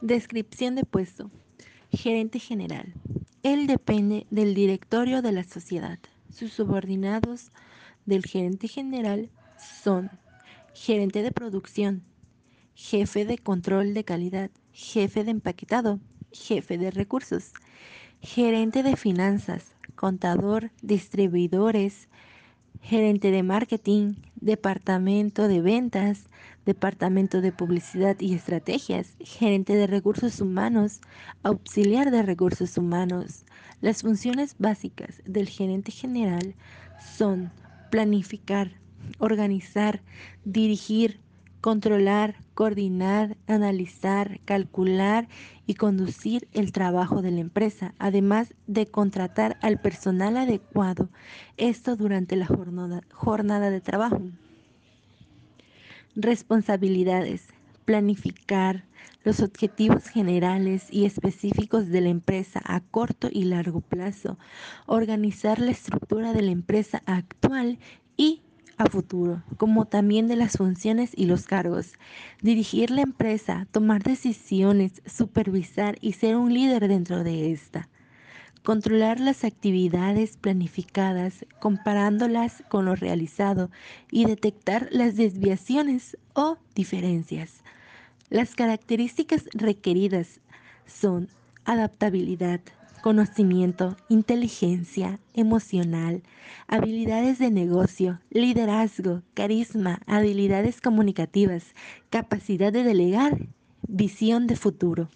Descripción de puesto. Gerente general. Él depende del directorio de la sociedad. Sus subordinados del gerente general son gerente de producción, jefe de control de calidad, jefe de empaquetado, jefe de recursos, gerente de finanzas, contador, distribuidores, gerente de marketing, departamento de ventas, departamento de publicidad y estrategias, gerente de recursos humanos, auxiliar de recursos humanos. Las funciones básicas del gerente general son planificar, organizar, dirigir, controlar, coordinar, analizar, calcular y conducir el trabajo de la empresa, además de contratar al personal adecuado, esto durante la jornada, de trabajo. Responsabilidades. Planificar los objetivos generales y específicos de la empresa a corto y largo plazo. Organizar la estructura de la empresa actual y a futuro, como también de las funciones y los cargos. Dirigir la empresa, tomar decisiones, supervisar y ser un líder dentro de esta. Controlar las actividades planificadas, comparándolas con lo realizado y detectar las desviaciones o diferencias. Las características requeridas son adaptabilidad, conocimiento, inteligencia emocional, habilidades de negocio, liderazgo, carisma, habilidades comunicativas, capacidad de delegar, visión de futuro.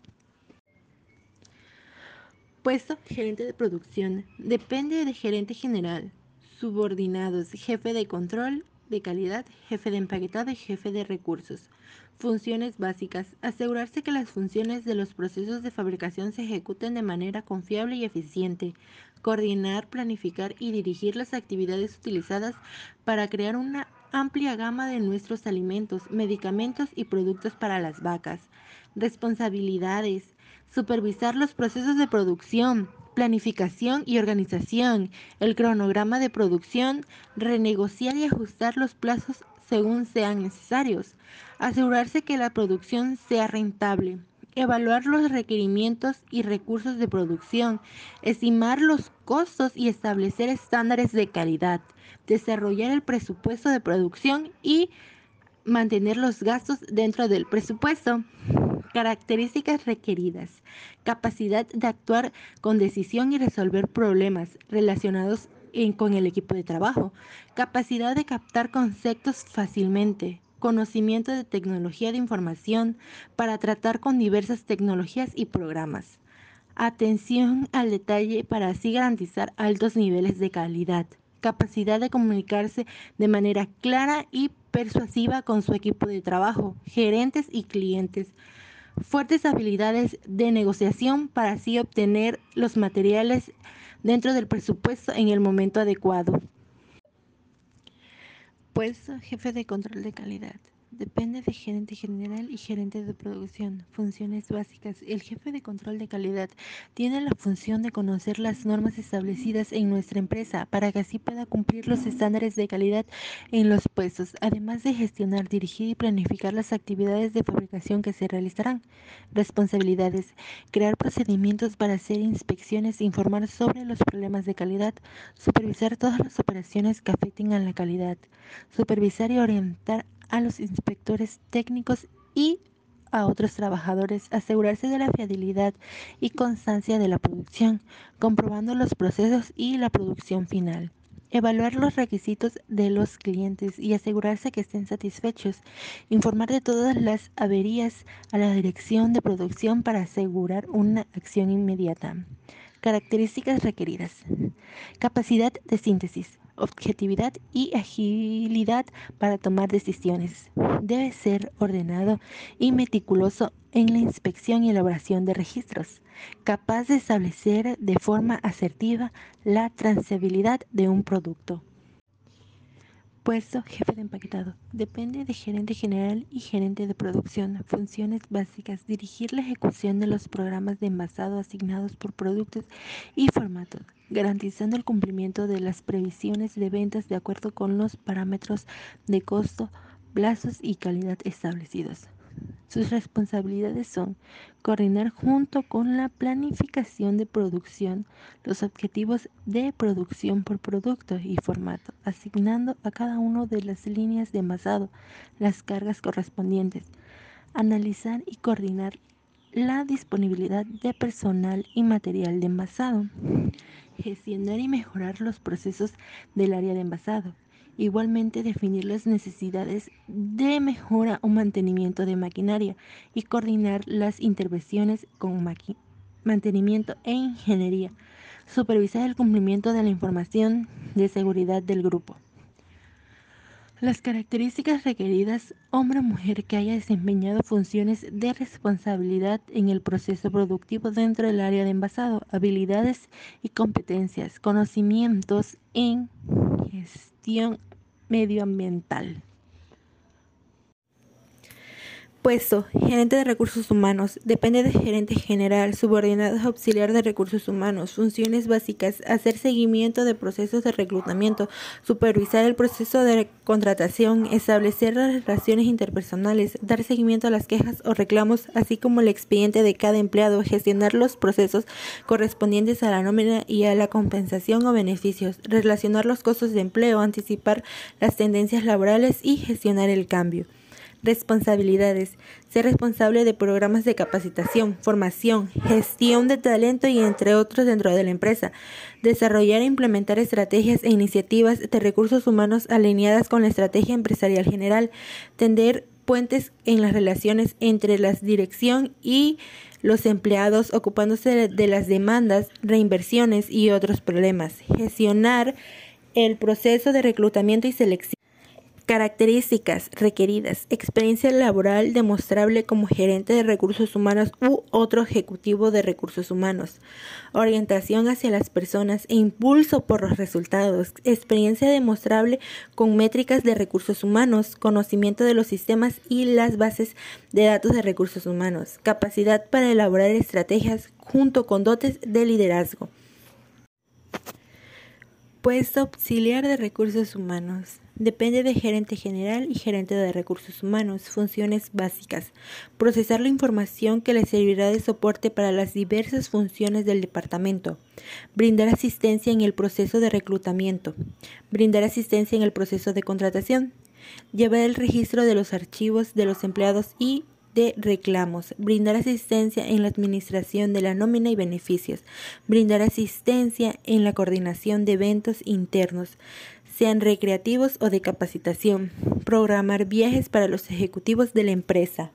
Puesto gerente de producción. Depende de gerente general. Subordinados, jefe de control de calidad, jefe de empaquetado y jefe de recursos. Funciones básicas. Asegurarse que las funciones de los procesos de fabricación se ejecuten de manera confiable y eficiente. Coordinar, planificar y dirigir las actividades utilizadas para crear una amplia gama de nuestros alimentos, medicamentos y productos para las vacas. Responsabilidades. Supervisar los procesos de producción, planificación y organización, el cronograma de producción, renegociar y ajustar los plazos según sean necesarios, asegurarse que la producción sea rentable, evaluar los requerimientos y recursos de producción, estimar los costos y establecer estándares de calidad, desarrollar el presupuesto de producción y mantener los gastos dentro del presupuesto. Características requeridas. Capacidad de actuar con decisión y resolver problemas relacionados con el equipo de trabajo. Capacidad de captar conceptos fácilmente. Conocimiento de tecnología de información para tratar con diversas tecnologías y programas. Atención al detalle para así garantizar altos niveles de calidad. Capacidad de comunicarse de manera clara y persuasiva con su equipo de trabajo, gerentes y clientes fuertes habilidades de negociación para así obtener los materiales dentro del presupuesto en el momento adecuado. Puesto jefe de control de calidad. Depende de gerente general y gerente de producción. Funciones básicas. El jefe de control de calidad tiene la función de conocer las normas establecidas en nuestra empresa para que así pueda cumplir los estándares de calidad en los puestos, además de gestionar, dirigir y planificar las actividades de fabricación que se realizarán. Responsabilidades. Crear procedimientos para hacer inspecciones, informar sobre los problemas de calidad, supervisar todas las operaciones que afecten a la calidad, supervisar y orientar a los inspectores técnicos y a otros trabajadores asegurarse de la fiabilidad y constancia de la producción, comprobando los procesos y la producción final. Evaluar los requisitos de los clientes y asegurarse que estén satisfechos. Informar de todas las averías a la dirección de producción para asegurar una acción inmediata. Características requeridas. Capacidad de síntesis objetividad y agilidad para tomar decisiones. Debe ser ordenado y meticuloso en la inspección y elaboración de registros, capaz de establecer de forma asertiva la trazabilidad de un producto. Puesto jefe de empaquetado. Depende de gerente general y gerente de producción. Funciones básicas. Dirigir la ejecución de los programas de envasado asignados por productos y formatos, garantizando el cumplimiento de las previsiones de ventas de acuerdo con los parámetros de costo, plazos y calidad establecidos. Sus responsabilidades son coordinar junto con la planificación de producción los objetivos de producción por producto y formato, asignando a cada una de las líneas de envasado las cargas correspondientes, analizar y coordinar la disponibilidad de personal y material de envasado, gestionar y mejorar los procesos del área de envasado, Igualmente definir las necesidades de mejora o mantenimiento de maquinaria y coordinar las intervenciones con mantenimiento e ingeniería. Supervisar el cumplimiento de la información de seguridad del grupo. Las características requeridas, hombre o mujer que haya desempeñado funciones de responsabilidad en el proceso productivo dentro del área de envasado, habilidades y competencias, conocimientos en gestión medioambiental. Puesto, gerente de recursos humanos. Depende de gerente general, subordinado auxiliar de recursos humanos. Funciones básicas. Hacer seguimiento de procesos de reclutamiento. Supervisar el proceso de contratación. Establecer las relaciones interpersonales. Dar seguimiento a las quejas o reclamos, así como el expediente de cada empleado. Gestionar los procesos correspondientes a la nómina y a la compensación o beneficios. Relacionar los costos de empleo. Anticipar las tendencias laborales y gestionar el cambio. Responsabilidades. Ser responsable de programas de capacitación, formación, gestión de talento y entre otros dentro de la empresa. Desarrollar e implementar estrategias e iniciativas de recursos humanos alineadas con la estrategia empresarial general. Tender puentes en las relaciones entre la dirección y los empleados ocupándose de las demandas, reinversiones y otros problemas. Gestionar el proceso de reclutamiento y selección. Características requeridas. Experiencia laboral demostrable como gerente de recursos humanos u otro ejecutivo de recursos humanos. Orientación hacia las personas e impulso por los resultados. Experiencia demostrable con métricas de recursos humanos. Conocimiento de los sistemas y las bases de datos de recursos humanos. Capacidad para elaborar estrategias junto con dotes de liderazgo. Puesto auxiliar de recursos humanos. Depende de gerente general y gerente de recursos humanos. Funciones básicas. Procesar la información que le servirá de soporte para las diversas funciones del departamento. Brindar asistencia en el proceso de reclutamiento. Brindar asistencia en el proceso de contratación. Llevar el registro de los archivos de los empleados y de reclamos, brindar asistencia en la administración de la nómina y beneficios, brindar asistencia en la coordinación de eventos internos, sean recreativos o de capacitación, programar viajes para los ejecutivos de la empresa.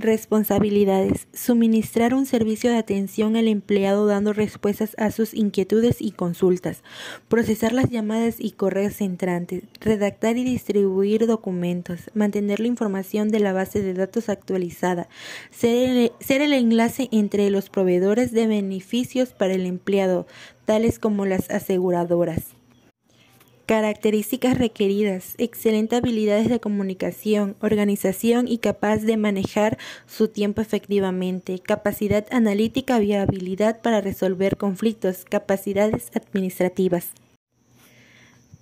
Responsabilidades. Suministrar un servicio de atención al empleado dando respuestas a sus inquietudes y consultas. Procesar las llamadas y correos entrantes. Redactar y distribuir documentos. Mantener la información de la base de datos actualizada. Ser el, ser el enlace entre los proveedores de beneficios para el empleado, tales como las aseguradoras. Características requeridas. Excelente habilidades de comunicación, organización y capaz de manejar su tiempo efectivamente. Capacidad analítica y habilidad para resolver conflictos. Capacidades administrativas.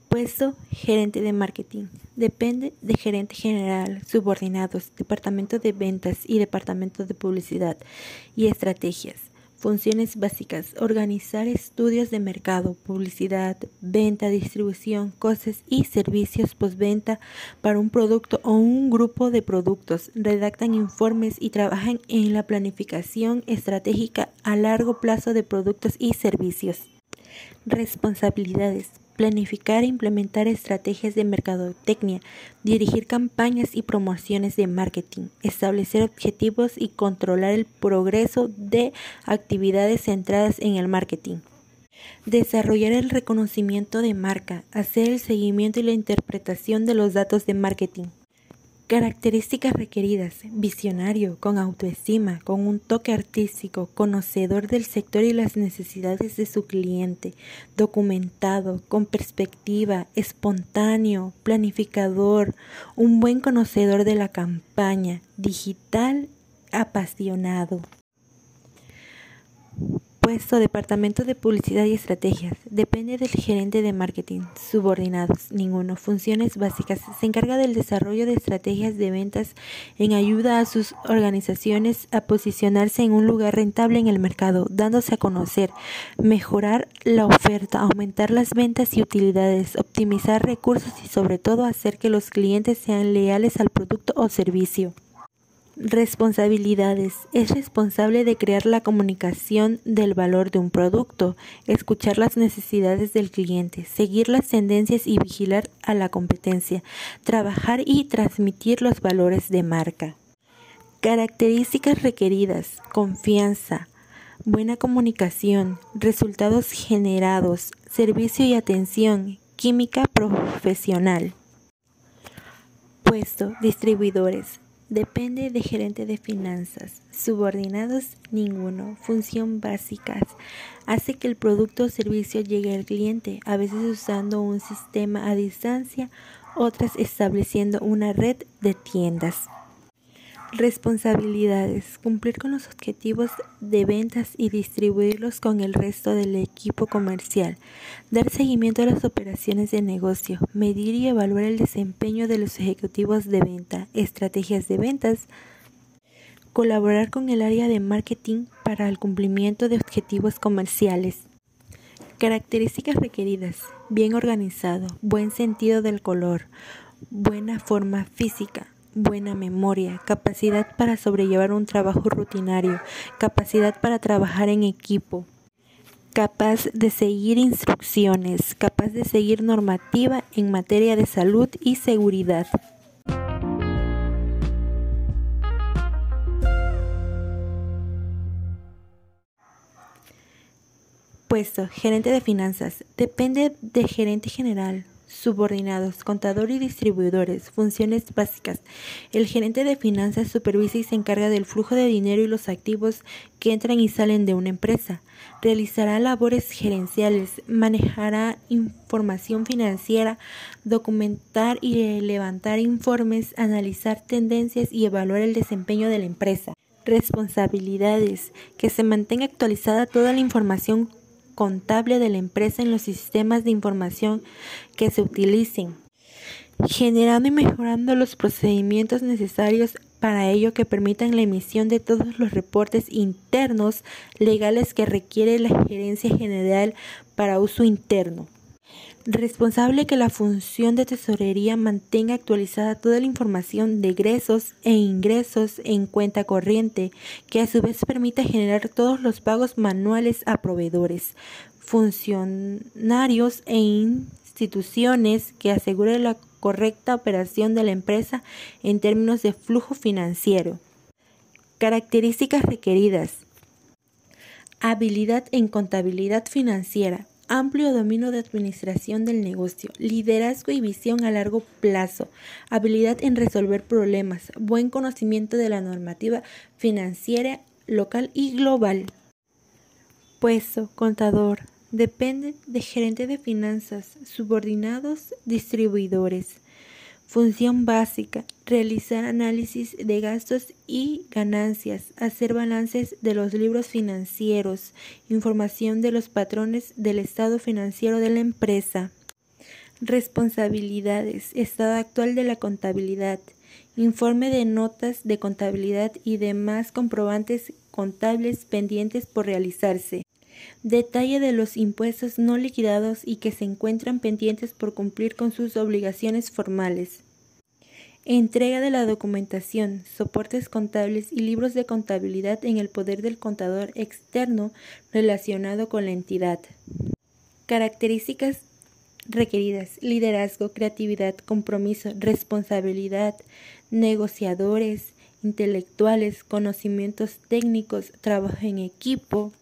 Puesto gerente de marketing. Depende de gerente general, subordinados, departamento de ventas y departamento de publicidad y estrategias. Funciones básicas. Organizar estudios de mercado, publicidad, venta, distribución, costes y servicios postventa para un producto o un grupo de productos. Redactan informes y trabajan en la planificación estratégica a largo plazo de productos y servicios. Responsabilidades planificar e implementar estrategias de mercadotecnia, dirigir campañas y promociones de marketing, establecer objetivos y controlar el progreso de actividades centradas en el marketing. Desarrollar el reconocimiento de marca, hacer el seguimiento y la interpretación de los datos de marketing. Características requeridas. Visionario, con autoestima, con un toque artístico, conocedor del sector y las necesidades de su cliente, documentado, con perspectiva, espontáneo, planificador, un buen conocedor de la campaña, digital, apasionado Puesto Departamento de Publicidad y Estrategias. Depende del gerente de marketing. Subordinados. Ninguno. Funciones básicas. Se encarga del desarrollo de estrategias de ventas en ayuda a sus organizaciones a posicionarse en un lugar rentable en el mercado, dándose a conocer, mejorar la oferta, aumentar las ventas y utilidades, optimizar recursos y sobre todo hacer que los clientes sean leales al producto o servicio. Responsabilidades. Es responsable de crear la comunicación del valor de un producto, escuchar las necesidades del cliente, seguir las tendencias y vigilar a la competencia, trabajar y transmitir los valores de marca. Características requeridas. Confianza. Buena comunicación. Resultados generados. Servicio y atención. Química profesional. Puesto. Distribuidores Depende de gerente de finanzas. Subordinados, ninguno. Función básicas. Hace que el producto o servicio llegue al cliente, a veces usando un sistema a distancia, otras estableciendo una red de tiendas. Responsabilidades. Cumplir con los objetivos de ventas y distribuirlos con el resto del equipo comercial. Dar seguimiento a las operaciones de negocio. Medir y evaluar el desempeño de los ejecutivos de venta. Estrategias de ventas. Colaborar con el área de marketing para el cumplimiento de objetivos comerciales. Características requeridas. Bien organizado. Buen sentido del color. Buena forma física buena memoria, capacidad para sobrellevar un trabajo rutinario, capacidad para trabajar en equipo, capaz de seguir instrucciones, capaz de seguir normativa en materia de salud y seguridad. Puesto, gerente de finanzas. Depende de gerente general, subordinados, contador y distribuidores, funciones básicas. El gerente de finanzas supervisa y se encarga del flujo de dinero y los activos que entran y salen de una empresa. Realizará labores gerenciales, manejará información financiera, documentar y levantar informes, analizar tendencias y evaluar el desempeño de la empresa. Responsabilidades. Que se mantenga actualizada toda la información contable de la empresa en los sistemas de información que se utilicen, generando y mejorando los procedimientos necesarios para ello que permitan la emisión de todos los reportes internos legales que requiere la gerencia general para uso interno responsable que la función de tesorería mantenga actualizada toda la información de egresos e ingresos en cuenta corriente, que a su vez permita generar todos los pagos manuales a proveedores, funcionarios e instituciones que asegure la correcta operación de la empresa en términos de flujo financiero. Características requeridas. Habilidad en contabilidad financiera, amplio dominio de administración del negocio, liderazgo y visión a largo plazo, habilidad en resolver problemas, buen conocimiento de la normativa financiera local y global. Puesto, contador, depende de gerente de finanzas, subordinados, distribuidores. Función básica, realizar análisis de gastos y ganancias, hacer balances de los libros financieros, información de los patrones del estado financiero de la empresa. Responsabilidades, estado actual de la contabilidad, informe de notas de contabilidad y demás comprobantes contables pendientes por realizarse. Detalle de los impuestos no liquidados y que se encuentran pendientes por cumplir con sus obligaciones formales. Entrega de la documentación, soportes contables y libros de contabilidad en el poder del contador externo relacionado con la entidad. Características requeridas. Liderazgo, creatividad, compromiso, responsabilidad, negociadores, intelectuales, conocimientos técnicos, trabajo en equipo,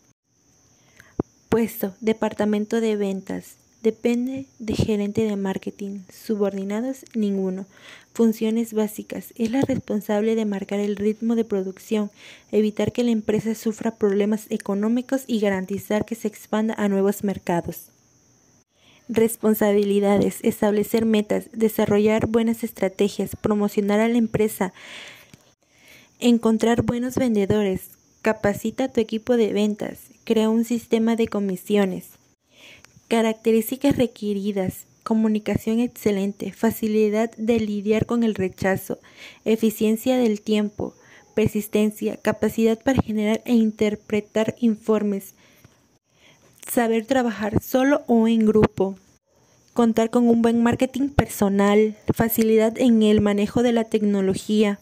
Puesto, departamento de ventas. Depende de gerente de marketing. Subordinados, ninguno. Funciones básicas. Es la responsable de marcar el ritmo de producción, evitar que la empresa sufra problemas económicos y garantizar que se expanda a nuevos mercados. Responsabilidades. Establecer metas, desarrollar buenas estrategias, promocionar a la empresa, encontrar buenos vendedores, Capacita a tu equipo de ventas. Crea un sistema de comisiones. Características requeridas. Comunicación excelente, facilidad de lidiar con el rechazo, eficiencia del tiempo, persistencia, capacidad para generar e interpretar informes, saber trabajar solo o en grupo, contar con un buen marketing personal, facilidad en el manejo de la tecnología,